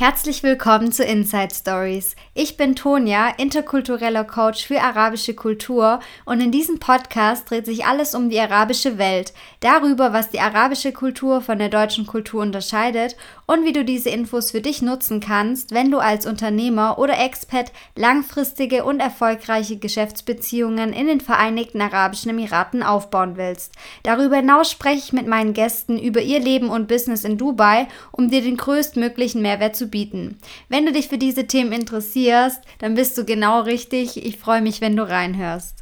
Herzlich willkommen zu Inside Stories. Ich bin Tonja, interkultureller Coach für arabische Kultur und in diesem Podcast dreht sich alles um die arabische Welt, darüber, was die arabische Kultur von der deutschen Kultur unterscheidet und wie du diese Infos für dich nutzen kannst, wenn du als Unternehmer oder Expat langfristige und erfolgreiche Geschäftsbeziehungen in den Vereinigten Arabischen Emiraten aufbauen willst. Darüber hinaus spreche ich mit meinen Gästen über ihr Leben und Business in Dubai, um dir den größtmöglichen Mehrwert zu bieten. Wenn du dich für diese Themen interessierst, dann bist du genau richtig. Ich freue mich, wenn du reinhörst.